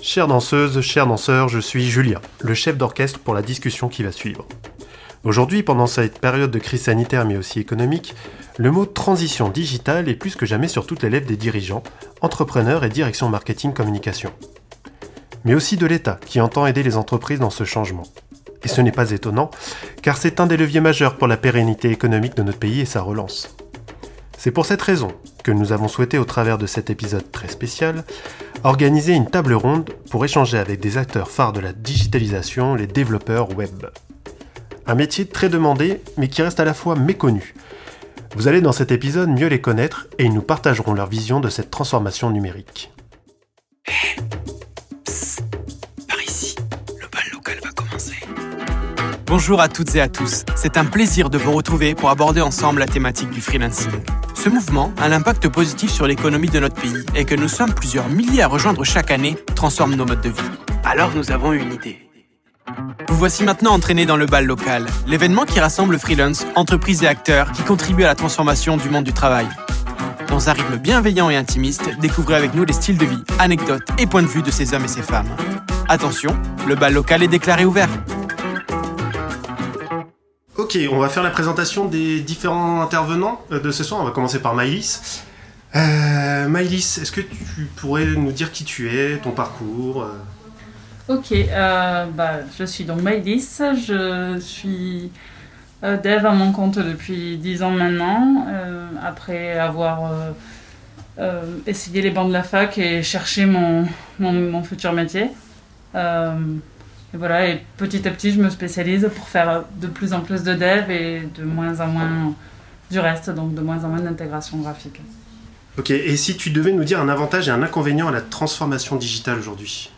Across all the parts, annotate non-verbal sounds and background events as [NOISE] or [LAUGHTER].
Chères danseuses, chers danseurs, je suis Julien, le chef d'orchestre pour la discussion qui va suivre. Aujourd'hui, pendant cette période de crise sanitaire mais aussi économique, le mot transition digitale est plus que jamais sur toutes les lèvres des dirigeants, entrepreneurs et direction marketing communication. Mais aussi de l'État qui entend aider les entreprises dans ce changement. Et ce n'est pas étonnant, car c'est un des leviers majeurs pour la pérennité économique de notre pays et sa relance. C'est pour cette raison que nous avons souhaité, au travers de cet épisode très spécial, organiser une table ronde pour échanger avec des acteurs phares de la digitalisation, les développeurs web. Un métier très demandé, mais qui reste à la fois méconnu. Vous allez dans cet épisode mieux les connaître et ils nous partageront leur vision de cette transformation numérique. Bonjour à toutes et à tous. C'est un plaisir de vous retrouver pour aborder ensemble la thématique du freelancing. Ce mouvement a l'impact positif sur l'économie de notre pays et que nous sommes plusieurs milliers à rejoindre chaque année transforme nos modes de vie. Alors nous avons une idée. Vous voici maintenant entraînés dans le bal local, l'événement qui rassemble freelance, entreprises et acteurs qui contribuent à la transformation du monde du travail. Dans un rythme bienveillant et intimiste, découvrez avec nous les styles de vie, anecdotes et points de vue de ces hommes et ces femmes. Attention, le bal local est déclaré ouvert. Ok, on va faire la présentation des différents intervenants euh, de ce soir. On va commencer par Maïlis. Euh, Maïlis, est-ce que tu pourrais nous dire qui tu es, ton parcours euh Ok, euh, bah, je suis donc Maïlis, je suis dev à mon compte depuis 10 ans maintenant, après avoir essayé les bancs de la fac et cherché mon futur métier. Et voilà, et petit à petit je me spécialise pour faire de plus en plus de dev et de moins en moins du reste, donc de moins en moins d'intégration graphique. Ok, et si tu devais nous dire un avantage et un inconvénient à la transformation digitale aujourd'hui?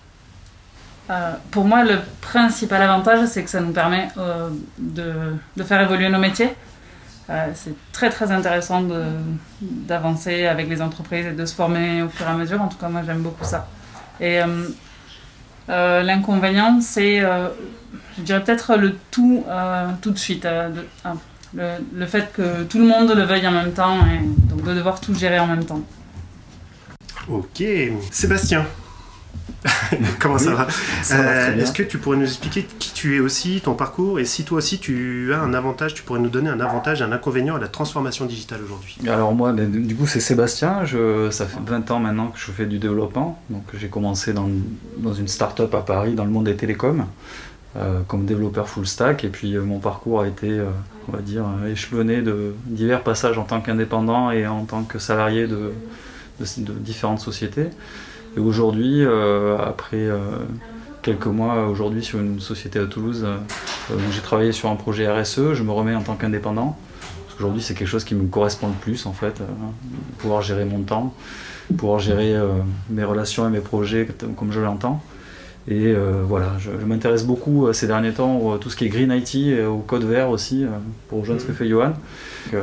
Euh, pour moi, le principal avantage, c'est que ça nous permet euh, de, de faire évoluer nos métiers. Euh, c'est très très intéressant d'avancer avec les entreprises et de se former au fur et à mesure. En tout cas, moi, j'aime beaucoup ça. Et l'inconvénient, c'est, euh, je dirais peut-être le tout euh, tout de suite. euh, ah, le, le fait que tout le monde le veuille en même temps et donc de devoir tout gérer en même temps. Ok, Sébastien. [LAUGHS] Comment ça Oui, va Ça va Euh. Est-ce que tu pourrais nous expliquer qui tu es aussi, ton parcours, et si toi aussi tu as un avantage, tu pourrais nous donner un avantage et un inconvénient à la transformation digitale aujourd'hui? Alors moi, ben, du coup, c'est Sébastien. Je, ça fait 20 ans maintenant que je fais du développement. Donc j'ai commencé dans, dans une start-up à Paris, dans le monde des télécoms, euh, comme développeur full stack. Et puis euh, mon parcours a été, euh, on va dire, échelonné de divers passages en tant qu'indépendant et en tant que salarié de, de- de différentes sociétés. Et aujourd'hui, euh, après euh, quelques mois aujourd'hui sur une société à Toulouse euh, où j'ai travaillé sur un projet RSE, je me remets en tant qu'indépendant. Parce qu'aujourd'hui, c'est quelque chose qui me correspond le plus, en fait, pouvoir gérer mon temps, pouvoir gérer mes relations et mes projets comme je l'entends. Et euh, voilà, je, je m'intéresse beaucoup euh, ces derniers temps à tout ce qui est Green IT et au code vert aussi, euh, pour rejoindre ce que fait Johan. Donc,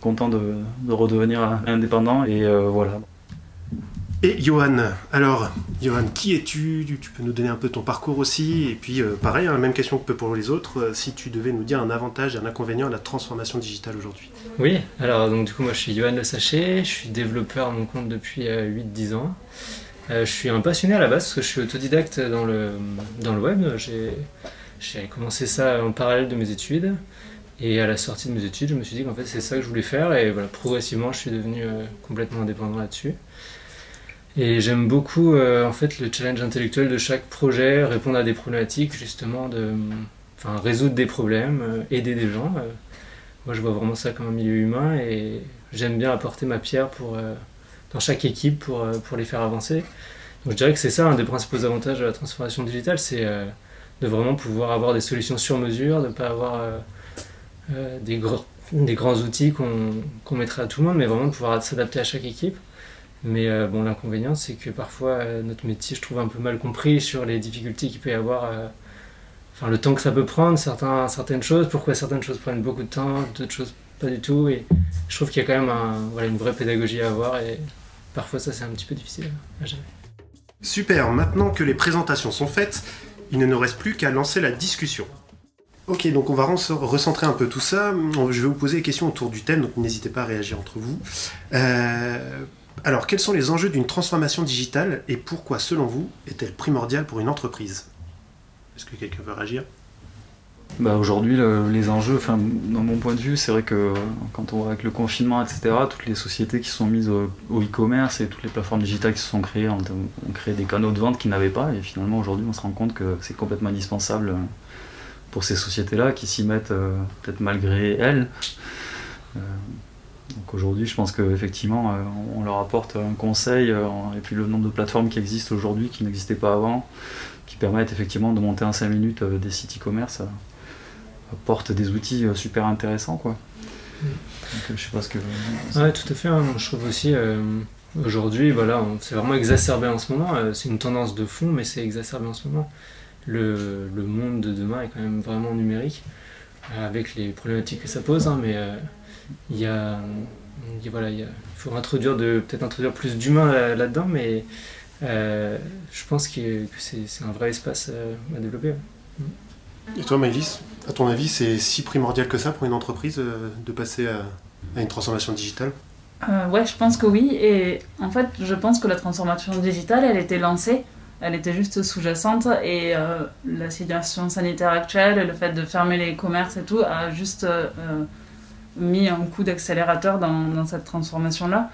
content de, de redevenir indépendant et voilà. Et Johan, alors, Johan, qui es-tu? Tu- peux nous donner un peu ton parcours aussi, et puis euh, pareil, hein, même question que pour les autres, euh, si tu devais nous dire un avantage et un inconvénient à la transformation digitale aujourd'hui. Oui, alors donc du coup moi je suis Johan Le Sachet, je suis développeur à mon compte depuis euh, 8-10 ans. Euh, je suis un passionné à la base parce que je suis autodidacte dans le, dans le web. J'ai commencé ça en parallèle de mes études et à la sortie de mes études je me suis dit qu'en fait c'est ça que je voulais faire et voilà, progressivement je suis devenu complètement indépendant là-dessus. Et j'aime beaucoup euh, en fait le challenge intellectuel de chaque projet, répondre à des problématiques justement, de, résoudre des problèmes, euh, aider des gens. euh, moi, je vois vraiment ça comme un milieu humain et j'aime bien apporter ma pierre pour, dans chaque équipe pour, pour les faire avancer. Donc, je dirais que c'est ça un des principaux avantages de la transformation digitale, c'est de vraiment pouvoir avoir des solutions sur mesure, de ne pas avoir des, des grands outils qu'on qu'on mettrait à tout le monde, mais vraiment de pouvoir s'adapter à chaque équipe. Mais euh, bon, l'inconvénient, c'est que parfois euh, notre métier, je trouve, un peu mal compris sur les difficultés qu'il peut y avoir. euh, Enfin, le temps que ça peut prendre, certaines choses, pourquoi certaines choses prennent beaucoup de temps, d'autres choses pas du tout. Et je trouve qu'il y a quand même une vraie pédagogie à avoir et parfois ça c'est un petit peu difficile à gérer. Super, maintenant que les présentations sont faites, il ne nous reste plus qu'à lancer la discussion. Ok, donc on va recentrer un peu tout ça. Je vais vous poser des questions autour du thème, donc n'hésitez pas à réagir entre vous. Alors, quels sont les enjeux d'une transformation digitale et pourquoi, selon vous, est-elle primordiale pour une entreprise? Est-ce que quelqu'un veut réagir? Bah aujourd'hui, le- les enjeux, enfin, dans mon point de vue, c'est vrai que quand on voit avec le confinement, etc., toutes les sociétés qui sont mises au e-commerce et toutes les plateformes digitales qui se sont créées ont, ont créé des canaux de vente qu'ils n'avaient pas. Et finalement, aujourd'hui, on se rend compte que c'est complètement indispensable pour ces sociétés-là qui s'y mettent euh, peut-être malgré elles. Euh, donc aujourd'hui, je pense qu'effectivement, euh, on leur apporte un conseil euh, et puis le nombre de plateformes qui existent aujourd'hui qui n'existaient pas avant, qui permettent effectivement de monter en 5 minutes euh, des sites e-commerce. apporte des outils super intéressants quoi. Je sais pas ce que. Ouais, tout à fait. hein. Je trouve aussi, aujourd'hui, voilà, c'est vraiment exacerbé en ce moment. C'est une tendance de fond, mais c'est exacerbé en ce moment. Le, monde de demain est quand même vraiment numérique, avec les problématiques que ça pose, hein, mais il y a. il y a- voilà, il y a- il faut introduire de peut-être introduire plus d'humains là- là-dedans, mais euh, je pense que, que c'est c'est un vrai espace euh, à développer. Et toi, Maëlys, à ton avis, c'est si primordial que ça pour une entreprise euh, de passer à, à une transformation digitale? Euh, ouais, je pense que oui. Et en fait, je pense que la transformation digitale, elle était lancée. Elle était juste sous-jacente. Et euh, la situation sanitaire actuelle, le fait de fermer les commerces et tout, a juste euh, euh, mis un coup d'accélérateur dans, dans cette transformation-là.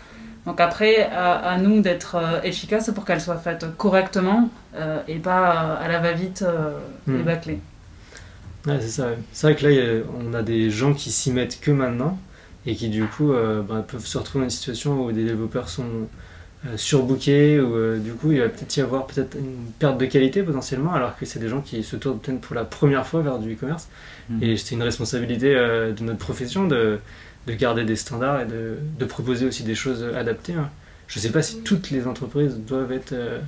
Donc après, à, à nous d'être euh, efficaces pour qu'elle soit faite correctement euh, et pas euh, à la va-vite euh, et bâclée. Ouais, c'est ça. C'est vrai que là, on a des gens qui s'y mettent que maintenant et qui, du coup, euh, bah, peuvent se retrouver dans une situation où des développeurs sont surbookés, ou du coup, il va peut-être y avoir peut-être une perte de qualité potentiellement, alors que c'est des gens qui se tournent peut-être pour la première fois vers du e-commerce. Mhm. Et c'est une responsabilité euh, de notre profession de, de garder des standards et de, de proposer aussi des choses adaptées. hein. Je ne sais pas si toutes les entreprises doivent être euh,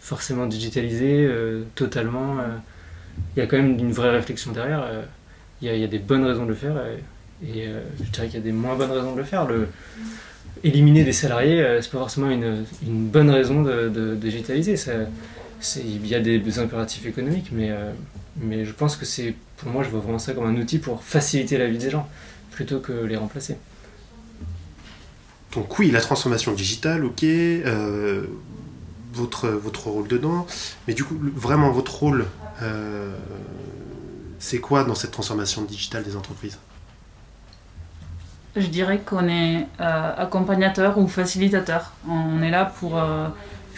forcément digitalisées euh, totalement. euh. Il y a quand même une vraie réflexion derrière. euh. Il y, a, il y a des bonnes raisons de le faire et euh, je dirais qu'il y a des moins bonnes raisons de le faire. Le, éliminer des salariés, euh, c'est pas forcément une, une bonne raison de, de digitaliser. Ça, il y a des, des impératifs économiques, mais, euh, mais je pense que c'est, pour moi, je vois vraiment ça comme un outil pour faciliter la vie des gens, plutôt que les remplacer. Donc oui, la transformation digitale, ok, euh, votre, votre rôle dedans, mais du coup, vraiment votre rôle, euh, c'est quoi dans cette transformation digitale des entreprises? Je dirais qu'on est euh, accompagnateur ou facilitateur. On est là pour euh,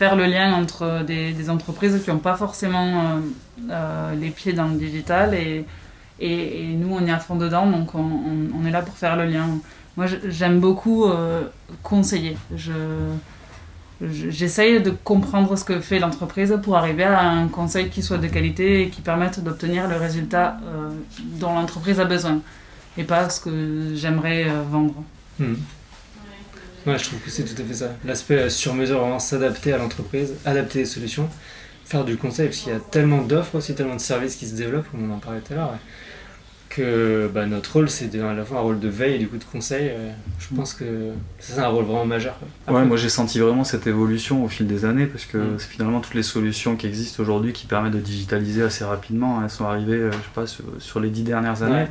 faire le lien entre des, entreprises qui n'ont pas forcément euh, euh, les pieds dans le digital et, nous on est à fond dedans, donc on, est là pour faire le lien. Moi j'aime beaucoup euh, conseiller. Je, je- J'essaye de comprendre ce que fait l'entreprise pour arriver à un conseil qui soit de qualité et qui permette d'obtenir le résultat dont l'entreprise a besoin et pas ce que j'aimerais vendre. Hmm. Ouais, je trouve que c'est tout à fait ça. L'aspect euh, sur mesure, vraiment s'adapter à l'entreprise, adapter les solutions, faire du conseil, parce qu'il y a tellement d'offres aussi, tellement de services qui se développent, comme on en parlait tout à l'heure, que bah, notre rôle, c'est à la fois un rôle de veille et du coup de conseil. euh, je pense que ça, c'est un rôle vraiment majeur. Ouais, moi j'ai senti vraiment cette évolution au fil des années parce que Mm. c'est finalement toutes les solutions qui existent aujourd'hui qui permettent de digitaliser assez rapidement, elles sont arrivées, euh, je sais pas, sur, sur les dix dernières années. ouais.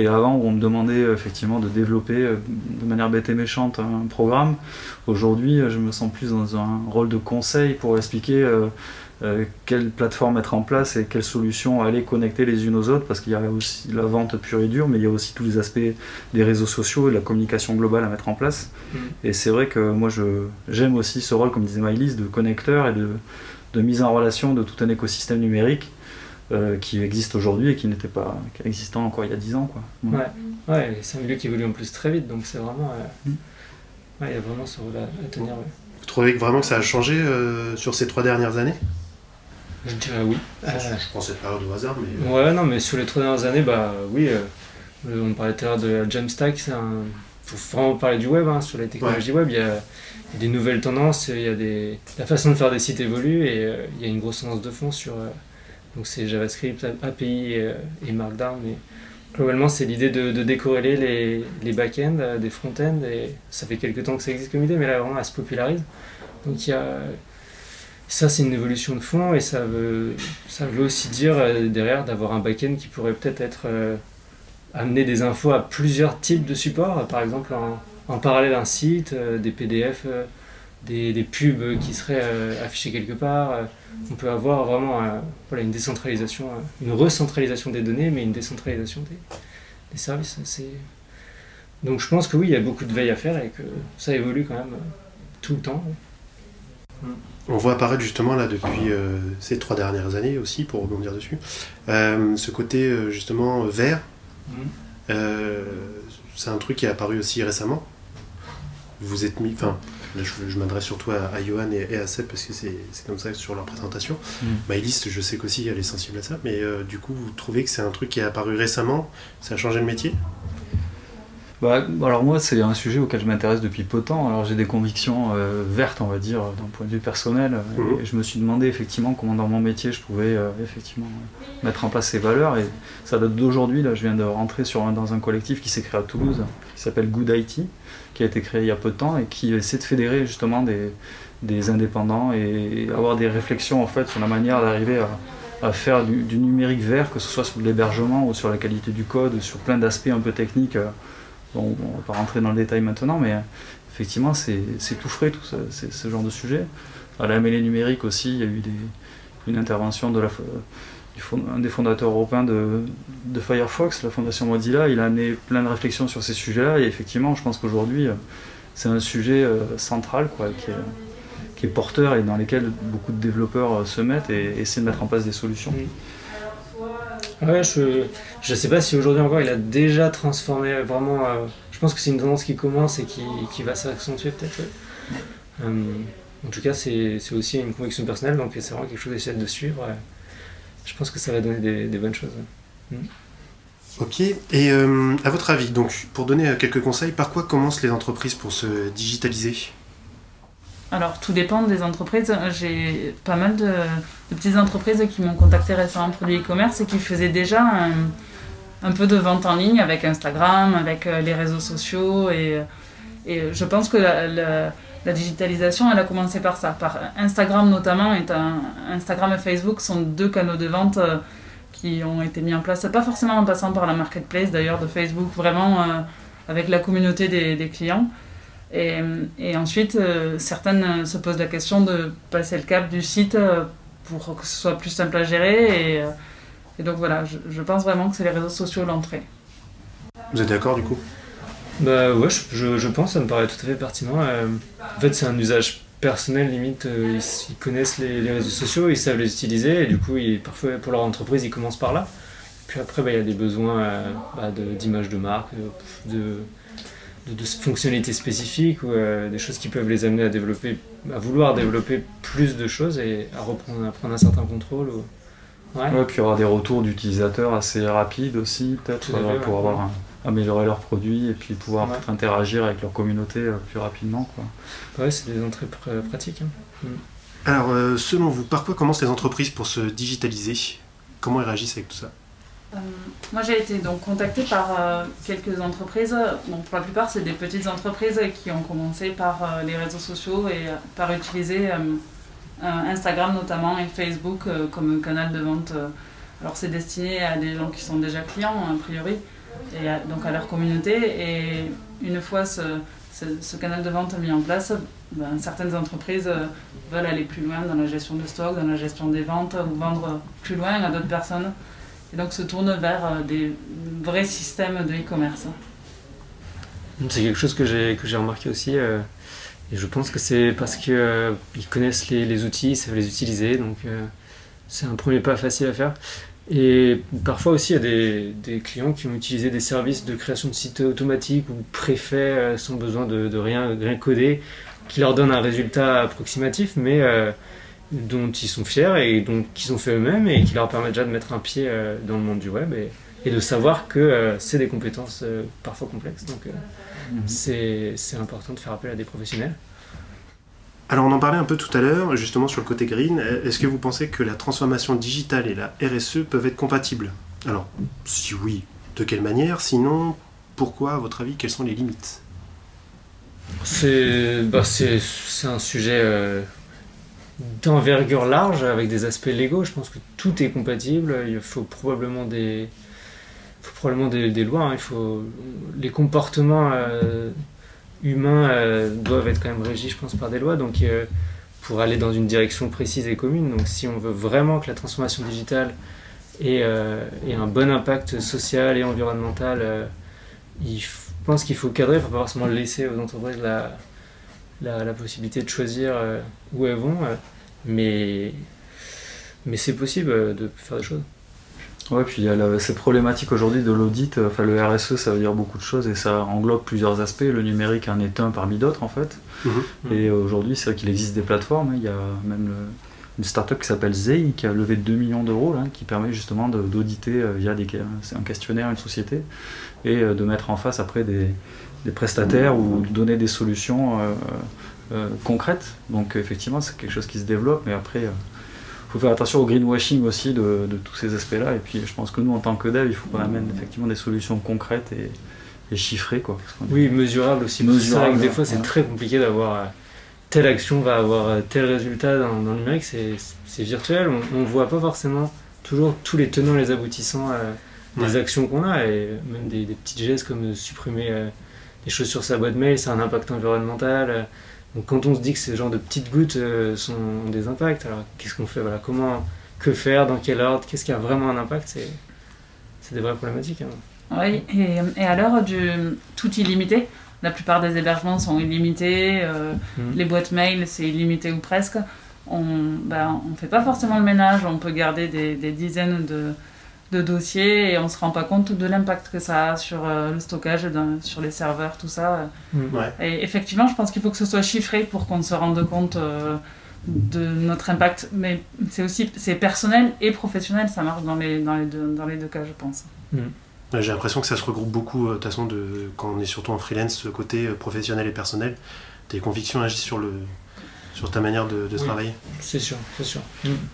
Et avant, où on me demandait euh, effectivement de développer de manière bête et méchante un programme, aujourd'hui, je me sens plus dans un rôle de conseil pour expliquer euh, quelle plateforme mettre en place et quelles solutions aller connecter les unes aux autres, parce qu'il y a aussi la vente pure et dure, mais il y a aussi tous les aspects des réseaux sociaux et de la communication globale à mettre en place. Mm. Et c'est vrai que moi, je, j'aime aussi ce rôle, comme disait Maïlis, de connecteur et de, de mise en relation de tout un écosystème numérique euh, qui existe aujourd'hui et qui n'était pas existant encore il y a 10 ans. Quoi. Ouais. Ouais, c'est un milieu qui évolue en plus très vite, donc c'est vraiment. euh, Mm. ouais, il y a vraiment ce rôle à, à tenir. ouais. Vous trouvez que vraiment que ça a changé euh, sur ces trois dernières années? Je dirais oui. je, Euh, je prends cette période au hasard, mais... Ouais, non, mais sur les trois dernières années, bah oui, euh, euh, on parlait tout à l'heure de Jamstack, c'est un. faut vraiment parler du web, hein, sur les technologies web, il y, a, il y a des nouvelles tendances, il y a des. La façon de faire des sites évolue et euh, il y a une grosse tendance de fond sur. euh, donc c'est JavaScript, API et, euh, et Markdown, mais globalement c'est l'idée de, de décorréler les, les back-ends euh, des front-ends et ça fait quelques temps que ça existe comme idée, mais là vraiment elle se popularise. Donc il y a. Ça, c'est une évolution de fond et ça veut, ça veut aussi dire euh, derrière d'avoir un back-end qui pourrait peut-être être, euh, amener des infos à plusieurs types de supports, par exemple en, parallèle un site, euh, des PDF des, des pubs qui seraient affichées quelque part. On peut avoir vraiment voilà, une décentralisation, une recentralisation des données, mais une décentralisation des, des services. Donc je pense que oui, il y a beaucoup de veille à faire et que ça évolue quand même tout le temps. On voit apparaître justement là depuis euh, ces trois dernières années aussi, pour rebondir dessus, euh, ce côté euh, justement vert. Mhm. Euh, c'est un truc qui est apparu aussi récemment. Vous êtes mis, enfin, là je, je m'adresse surtout à, à Johan et, et à Seb parce que c'est c'est comme ça sur leur présentation. Mhm. Maëlys, je sais qu'aussi elle est sensible à ça, mais du coup, vous trouvez que c'est un truc qui est apparu récemment Ça a changé le métier? Bah, alors moi, c'est un sujet auquel je m'intéresse depuis peu de temps. Alors j'ai des convictions euh, vertes, on va dire, d'un point de vue personnel. euh, Mhm. Et je me suis demandé effectivement comment dans mon métier je pouvais euh, effectivement mettre en place ces valeurs. Et ça date d'aujourd'hui. Là, je viens de rentrer sur un- dans un collectif qui s'est créé à Toulouse, qui s'appelle Good IT, qui a été créé il y a peu de temps et qui essaie de fédérer justement des, des indépendants et avoir des réflexions en fait sur la manière d'arriver à, à faire du, du numérique vert, que ce soit sur l'hébergement ou sur la qualité du code, sur plein d'aspects un peu techniques. euh, Bon, on va pas rentrer dans le détail maintenant, mais euh, effectivement, c'est tout frais, tout ce genre de sujet. À la mêlée numérique aussi, il y a eu une intervention de la, des fondateurs européens de, Firefox, la fondation Mozilla. Il a amené plein de réflexions sur ces sujets-là, et effectivement, je pense qu'aujourd'hui, euh, c'est un sujet euh, central, quoi, qui est, porteur et dans lequel beaucoup de développeurs se mettent et essaient de mettre en place des solutions. Ouais, je je sais pas si aujourd'hui encore il a déjà transformé vraiment. euh, je pense que c'est une tendance qui commence et qui, qui va s'accentuer peut-être. Euh, en tout cas, c'est aussi une conviction personnelle, donc c'est vraiment quelque chose d'essayer de suivre. je pense que ça va donner des, des bonnes choses. ouais. Ok, et euh, à votre avis, donc pour donner quelques conseils, par quoi commencent les entreprises pour se digitaliser? Alors, tout dépend des entreprises. J'ai pas mal de, petites entreprises qui m'ont contacté récemment pour du e-commerce et qui faisaient déjà un, peu de vente en ligne avec Instagram, avec euh, les réseaux sociaux. Et, et je pense que la, digitalisation, elle a commencé par ça. Par Instagram notamment, Instagram et Facebook sont deux canaux de vente euh, qui ont été mis en place, pas forcément en passant par la marketplace d'ailleurs de Facebook, vraiment euh, avec la communauté des clients. Et, et ensuite, euh, certaines euh, se posent la question de passer le cap du site euh, pour que ce soit plus simple à gérer. Et, euh, et donc voilà, je, je pense vraiment que c'est les réseaux sociaux l'entrée. Vous êtes d'accord du coup? Bah ouais, je, je, je pense, ça me paraît tout à fait pertinent. Euh, en fait, c'est un usage personnel, limite, euh, ils, connaissent les, les réseaux sociaux, ils savent les utiliser, et du coup, ils, parfois, pour leur entreprise, ils commencent par là. Puis après, bah, il y a des besoins euh, bah, de- d'image de, marque, de, de, fonctionnalités spécifiques, ou euh, des choses qui peuvent les amener à développer, à vouloir développer plus de choses et à reprendre à prendre un certain contrôle. ou- Ouais. Ouais, puis il y aura des retours d'utilisateurs assez rapides aussi, peut-être, euh, ouais. pour avoir un- améliorer leurs produits et puis pouvoir Ouais. interagir avec leur communauté euh, plus rapidement. Quoi. Ouais, c'est des entrées pr- pratiques. hein. Alors, euh, selon vous, par quoi commencent les entreprises pour se digitaliser? Comment elles réagissent avec tout ça? Euh, moi, j'ai été donc contactée par euh, quelques entreprises. Donc, pour la plupart, c'est des petites entreprises qui ont commencé par euh, les réseaux sociaux et par utiliser Instagram notamment et Facebook comme canal de vente. Alors, c'est destiné à des gens qui sont déjà clients, a priori, et donc à leur communauté. Et une fois ce, canal de vente mis en place, ben, certaines entreprises veulent aller plus loin dans la gestion de stock, dans la gestion des ventes ou vendre plus loin à d'autres personnes et donc se tourne vers euh, des vrais systèmes de e-commerce. C'est quelque chose que j'ai que j'ai remarqué aussi. euh, et je pense que c'est parce qu'ils ils connaissent les, outils, ils savent les utiliser. Donc euh, c'est un premier pas facile à faire. Et parfois aussi, il y a des, clients qui ont utilisé des services de création de sites automatiques ou préfaits euh, sans besoin de, rien, rien coder, qui leur donnent un résultat approximatif, mais euh, dont ils sont fiers et donc qu'ils ont fait eux-mêmes et qui leur permet déjà de mettre un pied euh, dans le monde du web et, et de savoir que euh, c'est des compétences euh, parfois complexes. Donc, euh, c'est c'est important de faire appel à des professionnels. Alors, on en parlait un peu tout à l'heure, justement sur le côté green. Est-ce que vous pensez que la transformation digitale et la RSE peuvent être compatibles? Alors, si oui, de quelle manière? Sinon, pourquoi, à votre avis, quelles sont les limites? C'est bah, c'est- c'est un sujet euh, d'envergure large avec des aspects légaux. Je pense que tout est compatible. Il faut probablement des, faut probablement des, lois. hein. Il faut les comportements euh, humains euh, doivent être quand même régis, je pense, par des lois. Donc, euh, pour aller dans une direction précise et commune. Donc, si on veut vraiment que la transformation digitale ait, un bon impact social et environnemental, je pense qu'il faut cadrer, il ne faut pas forcément laisser aux entreprises la, la, possibilité de choisir où elles vont. Mais mais c'est possible euh, de faire des choses. Ouais, puis il y a la- cette problématique aujourd'hui de l'audit. euh, Enfin, le RSE, ça veut dire beaucoup de choses et ça englobe plusieurs aspects. Le numérique en est un parmi d'autres, en fait. Mhm. Et aujourd'hui, c'est vrai qu'il existe des plateformes. hein. Il y a même le- une startup qui s'appelle Zei qui a levé 2 millions d'euros, là, qui permet justement de- d'auditer euh, via des, un questionnaire une société et euh, de mettre en face après des, des prestataires ou de donner des solutions euh, concrètes. Donc effectivement, c'est quelque chose qui se développe, mais après, il faut faire attention au greenwashing aussi de, de tous ces aspects-là. Et puis je pense que nous, en tant que dev, il faut qu'on amène effectivement des solutions concrètes et, et chiffrées. Quoi, parce qu'on- Oui, mesurable aussi. Mesurable, C'est vrai que des fois, c'est ouais. très compliqué d'avoir euh, telle action va avoir euh, tel résultat dans, dans le numérique. C'est c'est virtuel. On ne voit pas forcément toujours tous les tenants, les aboutissants euh, des Ouais. actions qu'on a. Et même des, des petits gestes comme euh, supprimer euh, des choses sur sa boîte mail, ça a un impact environnemental. euh. Donc quand on se dit que ces genres de petites gouttes euh, sont, ont des impacts, alors qu'est-ce qu'on fait voilà, Comment Que faire Dans quel ordre Qu'est-ce qui a vraiment un impact C'est des vraies problématiques. hein. Oui, et, et à l'heure du tout illimité, la plupart des hébergements sont illimités, euh, Mhm. les boîtes mail c'est illimité ou presque. On ben, on fait pas forcément le ménage, on peut garder des, des dizaines de, de dossiers et on se rend pas compte de l'impact que ça a sur euh, le stockage, sur les serveurs, tout ça. Ouais. Et effectivement, je pense qu'il faut que ce soit chiffré pour qu'on se rende compte euh, de notre impact. Mais c'est aussi c'est personnel et professionnel, ça marche dans les, dans les, deux, dans les deux cas, je pense. Ouais, J'ai l'impression que ça se regroupe beaucoup, euh, de toute façon, de, quand on est surtout en freelance, ce côté professionnel et personnel. Tes convictions agissent sur, le, sur ta manière de, de Oui. travailler. C'est sûr, c'est sûr.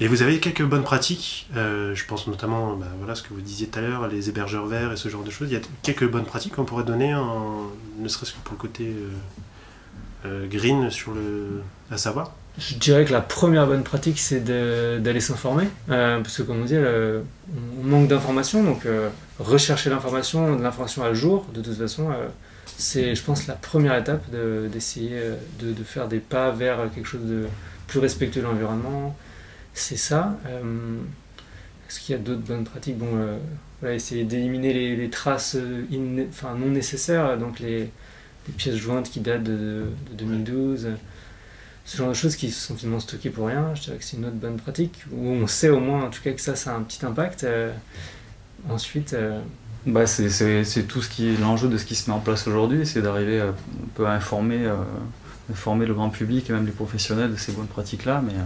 Et vous avez quelques bonnes pratiques, euh, je pense notamment bah, voilà, ce que vous disiez tout à l'heure, les hébergeurs verts et ce genre de choses. Il y a quelques bonnes pratiques qu'on pourrait donner, en, ne serait-ce que pour le côté euh, euh, green sur le, à savoir. Je dirais que la première bonne pratique, c'est d'aller s'informer. Euh, parce que, comme on dit, le- on manque d'informations. Donc, euh, rechercher l'information, de l'information à jour, de toute façon, euh, c'est, je pense, la première étape de- d'essayer euh, de, de faire des pas vers quelque chose de plus respectueux de l'environnement. C'est ça. Euh, Est-ce qu'il y a d'autres bonnes pratiques? Bon, euh, voilà, essayer d'éliminer les, les traces enfin, non nécessaires, donc les, les pièces jointes qui datent de, de 2012 euh, ce genre de choses qui sont finalement stockées pour rien, je dirais que c'est une autre bonne pratique, où on sait au moins en tout cas que ça, ça a un petit impact. Euh, ensuite, euh, Bah, c'est- tout ce qui est l'enjeu de ce qui se met en place aujourd'hui, c'est d'arriver euh, un peu à informer, euh, informer le grand public et même les professionnels de ces bonnes pratiques-là. Mais euh,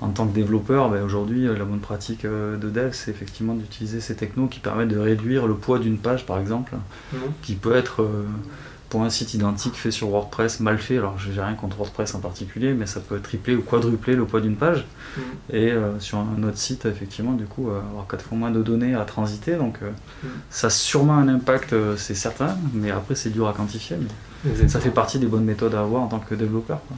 en tant que développeur, bah, aujourd'hui, euh, la bonne pratique euh, de dev, c'est effectivement d'utiliser ces technos qui permettent de réduire le poids d'une page, par exemple, qui peut être euh, pour un site identique fait sur WordPress mal fait. Alors, j'ai rien contre WordPress en particulier, mais ça peut tripler ou quadrupler le poids d'une page. Mhm. Et euh, sur un autre site, effectivement, du coup, euh, avoir quatre fois moins de données à transiter. Donc, euh, Mhm. ça a sûrement un impact, euh, c'est certain, mais après, c'est dur à quantifier. Mais ça fait partie des bonnes méthodes à avoir en tant que développeur. quoi.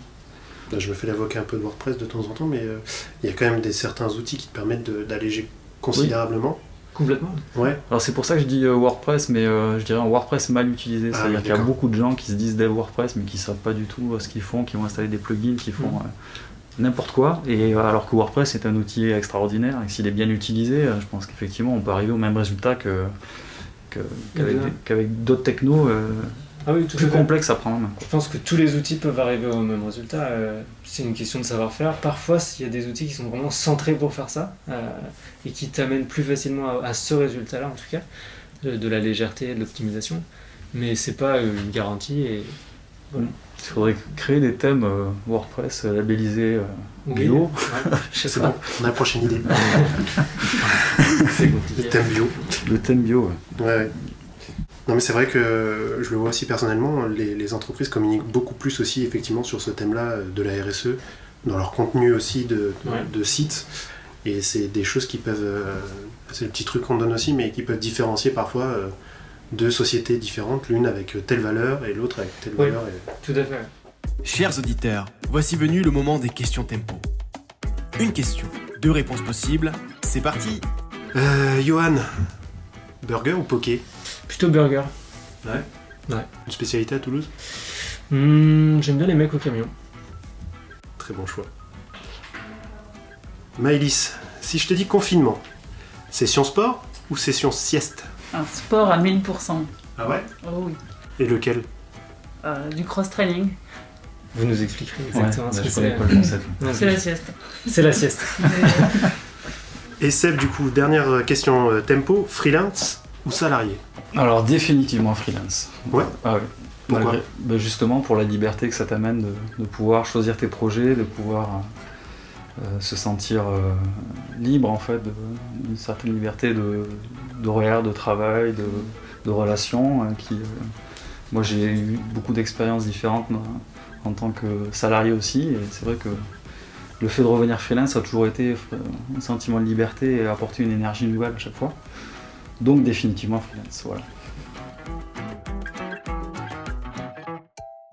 Là, Je me fais l'avocat un peu de WordPress de temps en temps, mais euh, il y a quand même des, certains outils qui te permettent de- d'alléger considérablement. Complètement. Ouais, Alors, c'est pour ça que je dis euh, WordPress, mais euh, je dirais un WordPress mal utilisé. Ah C'est-à-dire oui, qu'il y a beaucoup de gens qui se disent dev WordPress, mais qui savent pas du tout euh, ce qu'ils font, qui vont installer des plugins, qui font euh, n'importe quoi. Et alors que WordPress est un outil extraordinaire, et s'il est bien utilisé, je pense qu'effectivement, on peut arriver au même résultat que qu'avec d'autres technos Ah oui, tout plus complexes à prendre en main. Je pense que tous les outils peuvent arriver au même résultat. euh, c'est une question de savoir-faire. Parfois, il y a des outils qui sont vraiment centrés pour faire ça euh, et qui t'amènent plus facilement à, à ce résultat-là, en tout cas, de, de la légèreté, de l'optimisation. Mais c'est pas euh, une garantie. Et... Il faudrait créer des thèmes euh, WordPress euh, labellisés euh, Oui, bio. ouais, [LAUGHS] c'est bon, on a la prochaine idée. [LAUGHS] C'est Le thème bio. Le thème bio, ouais. Non mais c'est vrai que je le vois aussi personnellement, les, les entreprises communiquent beaucoup plus aussi effectivement sur ce thème-là euh, de la RSE, dans leur contenu aussi de, de, Ouais. de sites. Et c'est des choses qui peuvent, euh, c'est le petit truc qu'on donne aussi, mais qui peuvent différencier parfois euh, deux sociétés différentes, l'une avec telle valeur et l'autre avec telle Oui. valeur. et- Tout à fait. Chers auditeurs, voici venu le moment des questions tempo. Une question, deux réponses possibles, c'est parti Euh, Johan, burger ou poké? Plutôt burger. Une spécialité à Toulouse? Hmm, J'aime bien les mecs au camion. Très bon choix. Maëlys, si je te dis confinement, session sport ou session sieste? Un sport à 1000%. Ah ouais? Oh oui. Et lequel? Euh, du cross-training, Vous nous expliquerez Ouais, exactement bah, ce que je connais c'est. pas le concept. [LAUGHS] C'est la sieste. C'est la sieste. [LAUGHS] Et Seb, du coup, dernière question euh, tempo, freelance ou salarié Alors définitivement freelance. Ouais. Ah oui. Pourquoi Malgré- bah, Justement pour la liberté que ça t'amène de, de pouvoir choisir tes projets, de pouvoir euh, se sentir euh, libre en fait, de- une certaine liberté de d'horaire, de travail, de, de relations. qui, euh, moi j'ai eu beaucoup d'expériences différentes moi, en tant que salarié aussi, et c'est vrai que le fait de revenir freelance a toujours été un sentiment de liberté et apporter une énergie nouvelle à chaque fois. Donc définitivement freelance, voilà.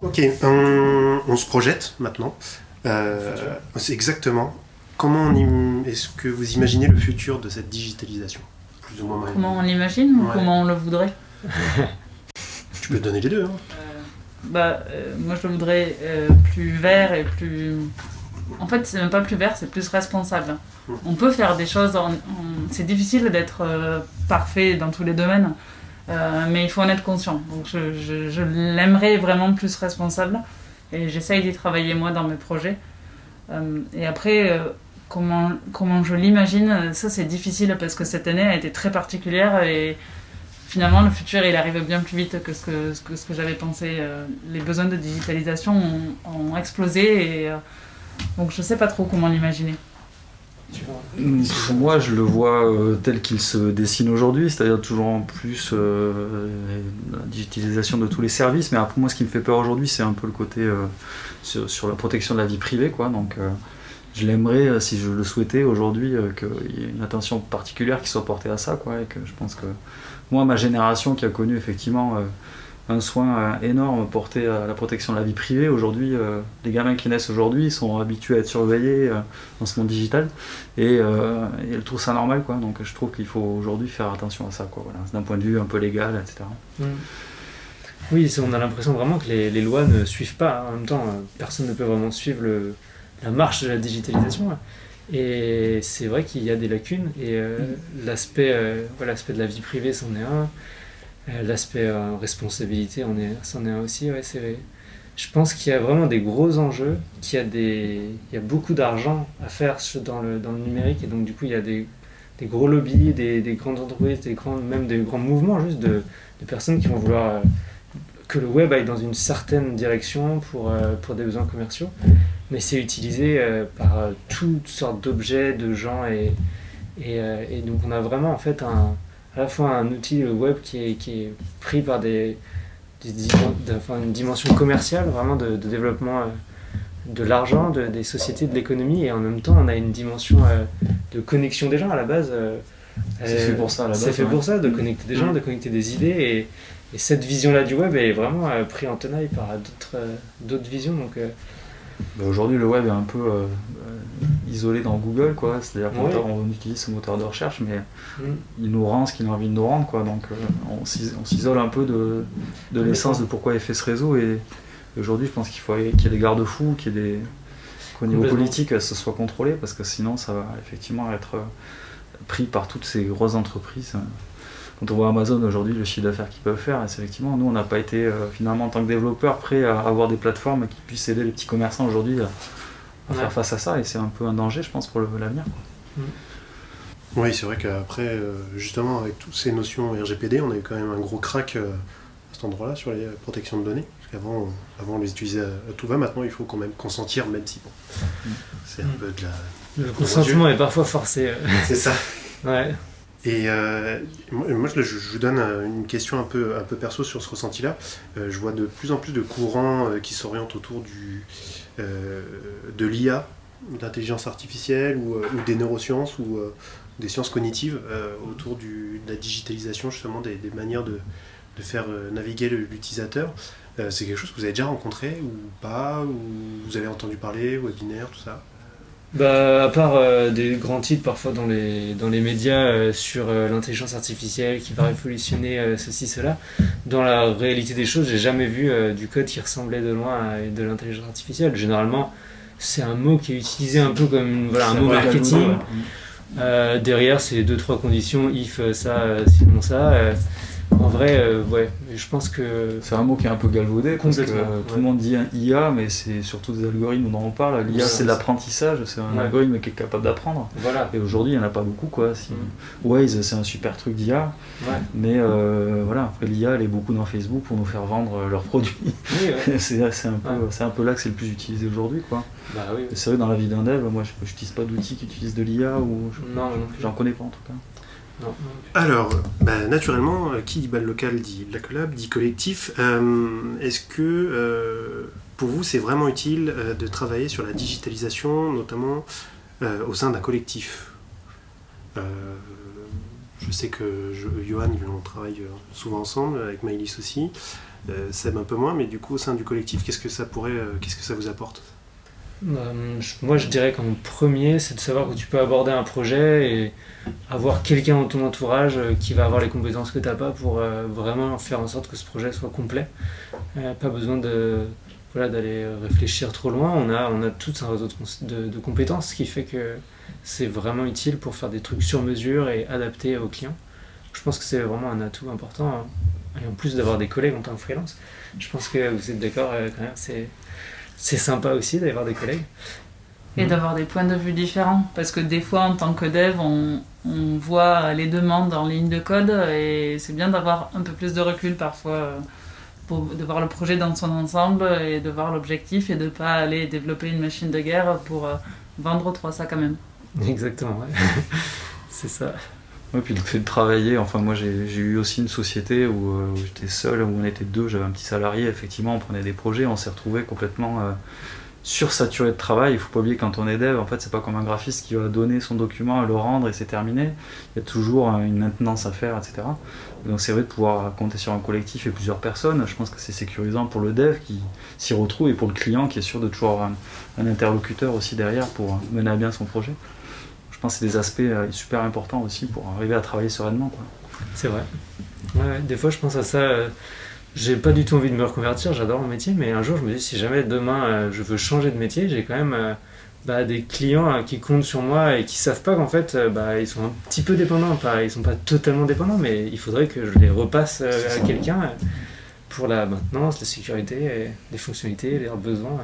Ok, on, on se projette maintenant. Euh, c'est exactement. Comment im- est-ce que vous imaginez le futur de cette digitalisation Plus ou moins. Comment on l'imagine ou Ouais. comment on le voudrait? [LAUGHS] Tu peux donner les deux. Hein. Bah, euh, moi je le voudrais euh, plus vert et plus. En fait, c'est même pas plus vert, c'est plus responsable. On peut faire des choses. C'est difficile d'être euh, parfait dans tous les domaines, euh, mais il faut en être conscient. Donc, je, l'aimerais vraiment plus responsable et j'essaye d'y travailler moi dans mes projets. Euh, et après, comment, comment je l'imagine, ça c'est difficile parce que cette année a été très particulière et finalement, le futur, il arrive bien plus vite que ce que, ce que, j'avais pensé. Les besoins de digitalisation ont, ont explosé et donc je sais pas trop comment l'imaginer. Moi, je le vois euh, tel qu'il se dessine aujourd'hui, c'est-à-dire toujours en plus euh, la digitalisation de tous les services. Mais après, moi, ce qui me fait peur aujourd'hui, c'est un peu le côté euh, sur, la protection de la vie privée, quoi. Donc, euh, je l'aimerais, euh, si je le souhaitais aujourd'hui, euh, qu'il y ait une attention particulière qui soit portée à ça, quoi. Et que je pense que moi, ma génération qui a connu effectivement euh, un soin euh, énorme porté à la protection de la vie privée, aujourd'hui, euh, les gamins qui naissent aujourd'hui sont habitués à être surveillés euh, dans ce monde digital et, euh, et elle trouve ça normal quoi donc je trouve qu'il faut aujourd'hui faire attention à ça quoi voilà d'un point de vue un peu légal etc. Oui, on a l'impression vraiment que les, les lois ne suivent pas. En même temps, euh, personne ne peut vraiment suivre le- la marche de la digitalisation. là. Et c'est vrai qu'il y a des lacunes. Et euh, l'aspect euh, voilà, l'aspect de la vie privée, c'en est un. Euh, l'aspect euh, responsabilité, on est- c'en est un aussi. Ouais, je pense qu'il y a vraiment des gros enjeux, qu'il y a, il y a beaucoup d'argent à faire dans le, dans le numérique. Et donc, du coup, il y a des, des gros lobbies, des, des grandes entreprises, des grands, même des grands mouvements juste de, de personnes qui vont vouloir euh, que le web aille dans une certaine direction pour, pour des besoins commerciaux, mais c'est utilisé par toutes sortes d'objets, de gens, et, et donc on a vraiment en fait un, à la fois un outil web qui est, qui est pris par des, des dimen- de- enfin, une dimension commerciale, vraiment de, de développement euh, de l'argent, de- des sociétés, de l'économie, et en même temps on a une dimension euh, de connexion des gens à la base. euh, c'est fait pour ça à la base c'est fait ouais. pour ça, de connecter des gens, de connecter des idées. Et, et cette vision-là du web est vraiment euh, pris en tenaille par d'autres d'autres visions. Donc, euh, Bah, aujourd'hui le web est un peu euh, euh, isolé dans Google quoi. C'est à dire qu'on Ouais. on utilise ce moteur de recherche mais mm, il nous rend ce qu'il a envie de nous rendre quoi. Donc euh, on s'is- on s'isole un peu de, de l'essence de pourquoi est fait ce réseau. Et aujourd'hui je pense qu'il faut qu'il y ait des garde-fous qu'il y ait des qu'au niveau politique ce soit contrôlé parce que sinon ça va effectivement être euh, pris par toutes ces grosses entreprises. Quand on voit Amazon aujourd'hui le chiffre d'affaires qu'ils peuvent faire c'est effectivement nous on n'a pas été euh, finalement en tant que développeur prêt à avoir des plateformes qui puissent aider les petits commerçants aujourd'hui à, à Ouais. faire face à ça et c'est un peu un danger je pense pour le- l'avenir Oui, c'est vrai qu'après, euh, justement, avec toutes ces notions RGPD, on a eu quand même un gros crack euh, à cet endroit-là sur les protections de données. Parce qu'avant, on- avant, on les utilisait à, tout va. Maintenant, il faut quand même consentir, même si bon, c'est un Mm. peu de la. le consentement est parfois forcé. euh, C'est ça. ouais. Et euh, moi, je, vous donne une question un peu, un peu perso sur ce ressenti-là. Euh, je vois de plus en plus de courants euh, qui s'orientent autour du, de l'IA, de l'intelligence artificielle ou, des neurosciences ou des sciences cognitives autour de la digitalisation, justement, des, manières de, de faire naviguer l'utilisateur. C'est quelque chose que vous avez déjà rencontré ou pas Ou vous avez entendu parler, webinaire, tout ça? Bah, à part euh, des grands titres parfois dans les, dans les médias euh, sur euh, l'intelligence artificielle qui va révolutionner euh, ceci, cela, dans la réalité des choses, j'ai jamais vu du code qui ressemblait de loin à de l'intelligence artificielle. Généralement, c'est un mot qui est utilisé un peu comme voilà, un mot marketing. derrière, c'est deux, trois conditions, if ça, sinon ça. En vrai, euh, ouais, je pense que. C'est un mot qui est un peu galvaudé parce que Complètement, euh, tout le monde dit un IA, mais c'est surtout des algorithmes dont on parle. L'IA, c'est de l'apprentissage, c'est un Ouais. algorithme qui est capable d'apprendre. Voilà. Et aujourd'hui, il n'y en a pas beaucoup. Quoi. Si... Mm. Waze, c'est un super truc d'IA, Ouais. mais euh, voilà, après l'IA, elle est beaucoup dans Facebook pour nous faire vendre euh, leurs produits. Oui, ouais. [LAUGHS] c'est un, peu- un peu là que c'est le plus utilisé aujourd'hui. quoi. Bah oui. C'est vrai, dans la vie d'un dev, moi, je n'utilise pas d'outils qui utilisent de l'IA ou je- j'en connais pas en tout cas. Alors, bah, naturellement, euh, qui dit balle locale dit Black Collab, dit collectif. Euh, Est-ce que euh, pour vous, c'est vraiment utile de travailler sur la digitalisation, notamment au sein d'un collectif? Je sais que Johan, on travaille souvent ensemble, avec Maïlis aussi. Seb un peu moins, mais du coup, au sein du collectif, qu'est-ce que ça pourrait, qu'est-ce que ça vous apporte? Moi, je dirais qu'en premier, c'est de savoir que tu peux aborder un projet et avoir quelqu'un dans ton entourage euh, qui va avoir les compétences que tu n'as pas pour euh, vraiment faire en sorte que ce projet soit complet. Euh, pas besoin de voilà d'aller réfléchir trop loin. On a on a tout un réseau de, compétences, ce qui fait que c'est vraiment utile pour faire des trucs sur mesure et adaptés aux clients. Je pense que c'est vraiment un atout important. hein. Et en plus d'avoir des collègues en tant que freelance, je pense que vous êtes d'accord euh, quand même. C'est sympa aussi d'avoir des collègues. Et Mhm. d'avoir des points de vue différents. Parce que des fois, en tant que dev, on, on voit les demandes en ligne de code et c'est bien d'avoir un peu plus de recul parfois euh, pour, de voir le projet dans son ensemble et de voir l'objectif et de pas aller développer une machine de guerre pour euh, vendre trois sacs quand même. Exactement, ouais. [LAUGHS] c'est ça. Ouais, puis le fait de travailler, enfin moi j'ai eu aussi une société où, euh, où j'étais seul, où on était deux, j'avais un petit salarié, effectivement on prenait des projets, on s'est retrouvé complètement euh, sursaturé de travail. Il faut pas oublier quand on est dev, en fait c'est pas comme un graphiste qui va donner son document, le rendre et c'est terminé. Il y a toujours euh, une maintenance à faire, etc. Donc c'est vrai de pouvoir compter sur un collectif et plusieurs personnes, je pense que c'est sécurisant pour le dev qui s'y retrouve et pour le client qui est sûr de toujours avoir un interlocuteur aussi derrière pour mener à bien son projet. Je pense que c'est des aspects euh, super importants aussi pour arriver à travailler sereinement. C'est vrai. Ouais, ouais, des fois, je pense à ça. euh, J'ai pas du tout envie de me reconvertir, j'adore mon métier, mais un jour, je me dis si jamais demain euh, je veux changer de métier, j'ai quand même euh, bah, des clients euh, qui comptent sur moi et qui savent pas qu'en fait, bah, ils sont un petit peu dépendants. Pas, ils sont pas totalement dépendants, mais il faudrait que je les repasse à quelqu'un pour la maintenance, la sécurité, les fonctionnalités, leurs besoins.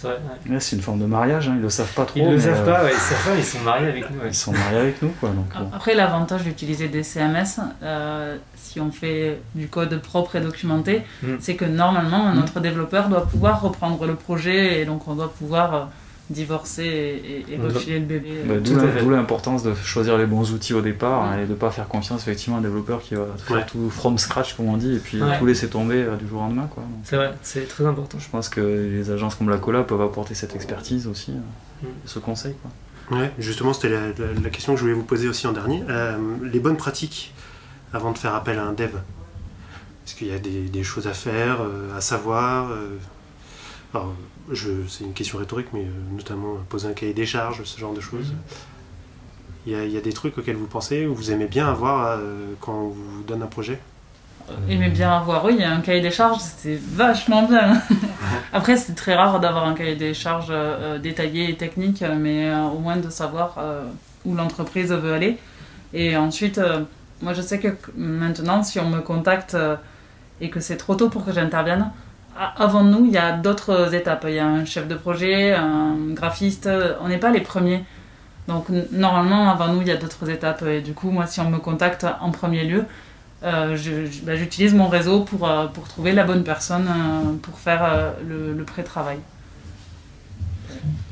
C'est vrai. ouais. Ouais, c'est une forme de mariage, hein, ils le savent pas trop. Ils le mais, savent euh, pas, ouais, ils savent pas, ils sont mariés avec nous. ouais. Ils sont mariés avec nous, quoi. Donc, bon. Après, l'avantage d'utiliser des CMS, euh, si on fait du code propre et documenté, Mm. c'est que normalement, Mm. notre développeur doit pouvoir reprendre le projet et donc on doit pouvoir euh, divorcer et, et- et refiler le bébé. Bah, tout D'où l'importance de choisir les bons outils au départ Ouais. hein, et de ne pas faire confiance effectivement à un développeur qui va faire Ouais. tout from scratch, comme on dit, et puis Ouais. tout laisser tomber euh, du jour au lendemain. C'est vrai, c'est très important. je pense que les agences comme la Cola peuvent apporter cette expertise aussi, euh, Mm. ce conseil. Quoi. Ouais, justement, c'était la, la- la question que je voulais vous poser aussi en dernier. Euh, les bonnes pratiques avant de faire appel à un dev. Est-ce qu'il y a des, des choses à faire, euh, à savoir euh, alors, C'est une question rhétorique, mais euh, notamment euh, poser un cahier des charges, ce genre de choses. Il y, a, il y a des trucs auxquels vous pensez ou vous aimez bien avoir euh, quand on vous donne un projet? Aimez bien avoir, oui, il y a un cahier des charges, c'est vachement bien. [LAUGHS] Après, c'est très rare d'avoir un cahier des charges euh, détaillé et technique, mais euh, au moins de savoir euh, où l'entreprise veut aller. Et ensuite, euh, moi je sais que maintenant, si on me contacte euh, et que c'est trop tôt pour que j'intervienne, avant nous, il y a d'autres étapes. Il y a un chef de projet, un graphiste, on n'est pas les premiers. Donc normalement, avant nous, il y a d'autres étapes. Et du coup, moi, si on me contacte en premier lieu, euh, bah, j'utilise mon réseau pour, euh, pour trouver la bonne personne euh, pour faire le, pré-travail.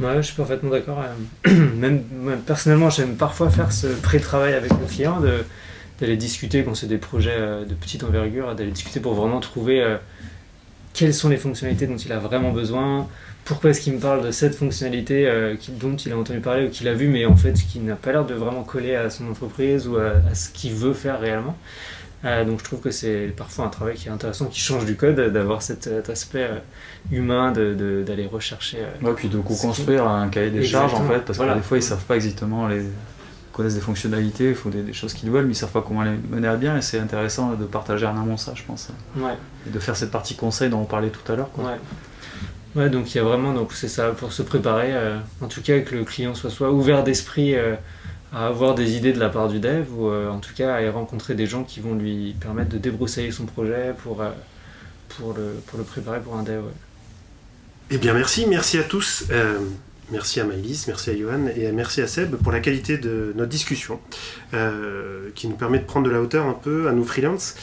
Ouais, je suis parfaitement d'accord. [CLEARS THROAT] Même, personnellement, j'aime parfois faire ce pré-travail avec le client, d'aller discuter quand c'est des projets de petite envergure, d'aller discuter pour vraiment trouver quelles sont les fonctionnalités dont il a vraiment besoin, pourquoi est-ce qu'il me parle de cette fonctionnalité euh, dont il a entendu parler ou qu'il a vu, mais en fait qui n'a pas l'air de vraiment coller à son entreprise ou à, à ce qu'il veut faire réellement. Euh, donc je trouve que c'est parfois un travail qui est intéressant, qui change du code, d'avoir cet, cet aspect euh, humain, d'aller de, d'aller rechercher. euh, Ouais, puis de co-construire un cahier des charges en fait, parce Voilà. que des fois ils savent pas exactement les connaissent des fonctionnalités, il faut des, des choses qu'ils veulent, mais ils savent pas comment les mener à bien et c'est intéressant de partager en amont ça, je pense, ouais. et de faire cette partie conseil dont on parlait tout à l'heure. quoi. Ouais. Ouais, donc il y a vraiment, donc c'est ça, pour se préparer, euh, en tout cas que le client soit soit ouvert d'esprit euh, à avoir des idées de la part du dev, ou euh, en tout cas à y rencontrer des gens qui vont lui permettre de débroussailler son projet pour, euh, pour, le, pour le préparer pour un dev. ouais. Eh bien, merci, merci à tous. Merci à Maïlis, merci à Johan et merci à Seb pour la qualité de notre discussion euh, qui nous permet de prendre de la hauteur un peu à nous freelance,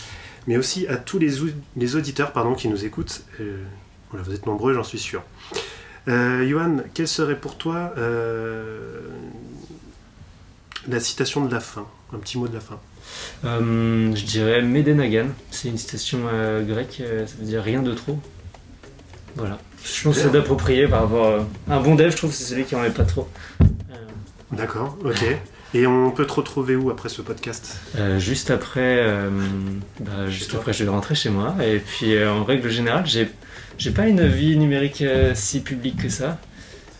mais aussi à tous les, les auditeurs pardon, qui nous écoutent. Euh, voilà, vous êtes nombreux, j'en suis sûr. Euh, Johan, quelle serait pour toi euh, la citation de la fin? Un petit mot de la fin. Je dirais Medenagan, c'est une citation grecque, ça veut dire rien de trop. Voilà. Je pense que c'est d'approprier par rapport euh, à un bon dev, je trouve que c'est celui qui en met pas trop. Euh, D'accord, ok. Et on peut te retrouver où après ce podcast? Euh, juste après, euh, bah, juste après, je vais rentrer chez moi. Et puis, euh, en règle générale, j'ai, j'ai pas une vie numérique si publique que ça.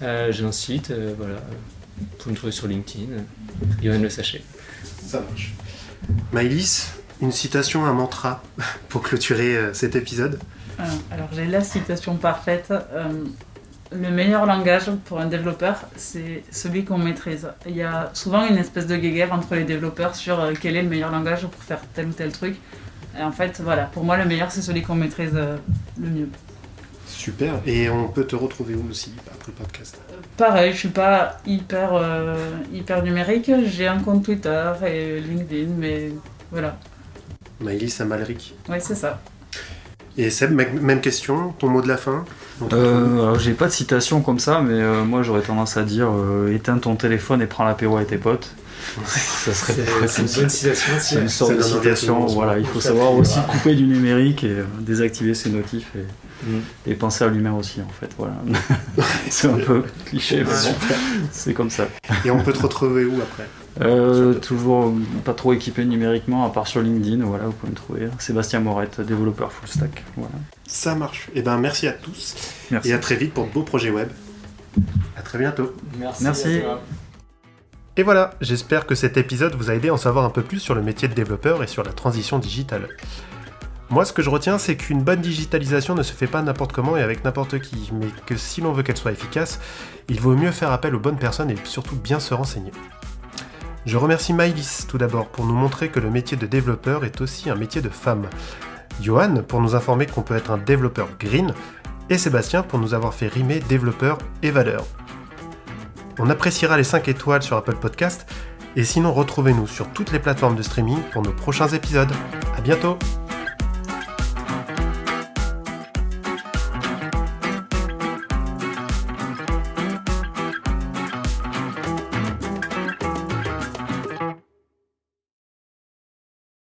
J'ai un site, voilà. Vous pouvez me trouver sur LinkedIn. Johan Le Sachet. Ça marche. Maïlis, une citation, un mantra [LAUGHS] pour clôturer cet épisode? Euh, alors j'ai la citation parfaite. Euh, le meilleur langage pour un développeur, c'est celui qu'on maîtrise. Il y a souvent une espèce de guéguerre entre les développeurs sur euh, quel est le meilleur langage pour faire tel ou tel truc. Et en fait, voilà, pour moi, le meilleur, c'est celui qu'on maîtrise le mieux. Super. Et on peut te retrouver où aussi après le podcast? Pareil, je suis pas hyper, hyper numérique. J'ai un compte Twitter et LinkedIn, mais voilà. Maïlis Amalric. Oui, c'est ça. Et Seb, même question, ton mot de la fin Euh, alors j'ai pas de citation comme ça, mais euh, moi j'aurais tendance à dire euh, éteins ton téléphone et prends l'apéro avec tes potes. ça serait C'est une bonne citation. C'est une sorte de citation. Voilà, il faut savoir aussi couper du numérique et euh, désactiver ses notifs et, Mm. et penser à l'humain aussi en fait. Voilà. [LAUGHS] c'est un peu cliché, mais bon, c'est comme ça. Et on peut te retrouver où après? Euh, toujours euh, pas trop équipé numériquement, à part sur LinkedIn. Voilà, vous pouvez me trouver. Sébastien Morette, développeur full stack. Voilà. Ça marche. Et ben merci à tous Merci. et à très vite pour de beaux projets web. À très bientôt. Merci. Merci. Et voilà, j'espère que cet épisode vous a aidé à en savoir un peu plus sur le métier de développeur et sur la transition digitale. Moi, ce que je retiens, c'est qu'une bonne digitalisation ne se fait pas n'importe comment et avec n'importe qui, mais que si l'on veut qu'elle soit efficace, il vaut mieux faire appel aux bonnes personnes et surtout bien se renseigner. Je remercie Maïlis tout d'abord pour nous montrer que le métier de développeur est aussi un métier de femme. Johan pour nous informer qu'on peut être un développeur green, et Sébastien pour nous avoir fait rimer développeur et valeur. On appréciera les 5 étoiles sur Apple Podcast, et sinon retrouvez-nous sur toutes les plateformes de streaming pour nos prochains épisodes. A bientôt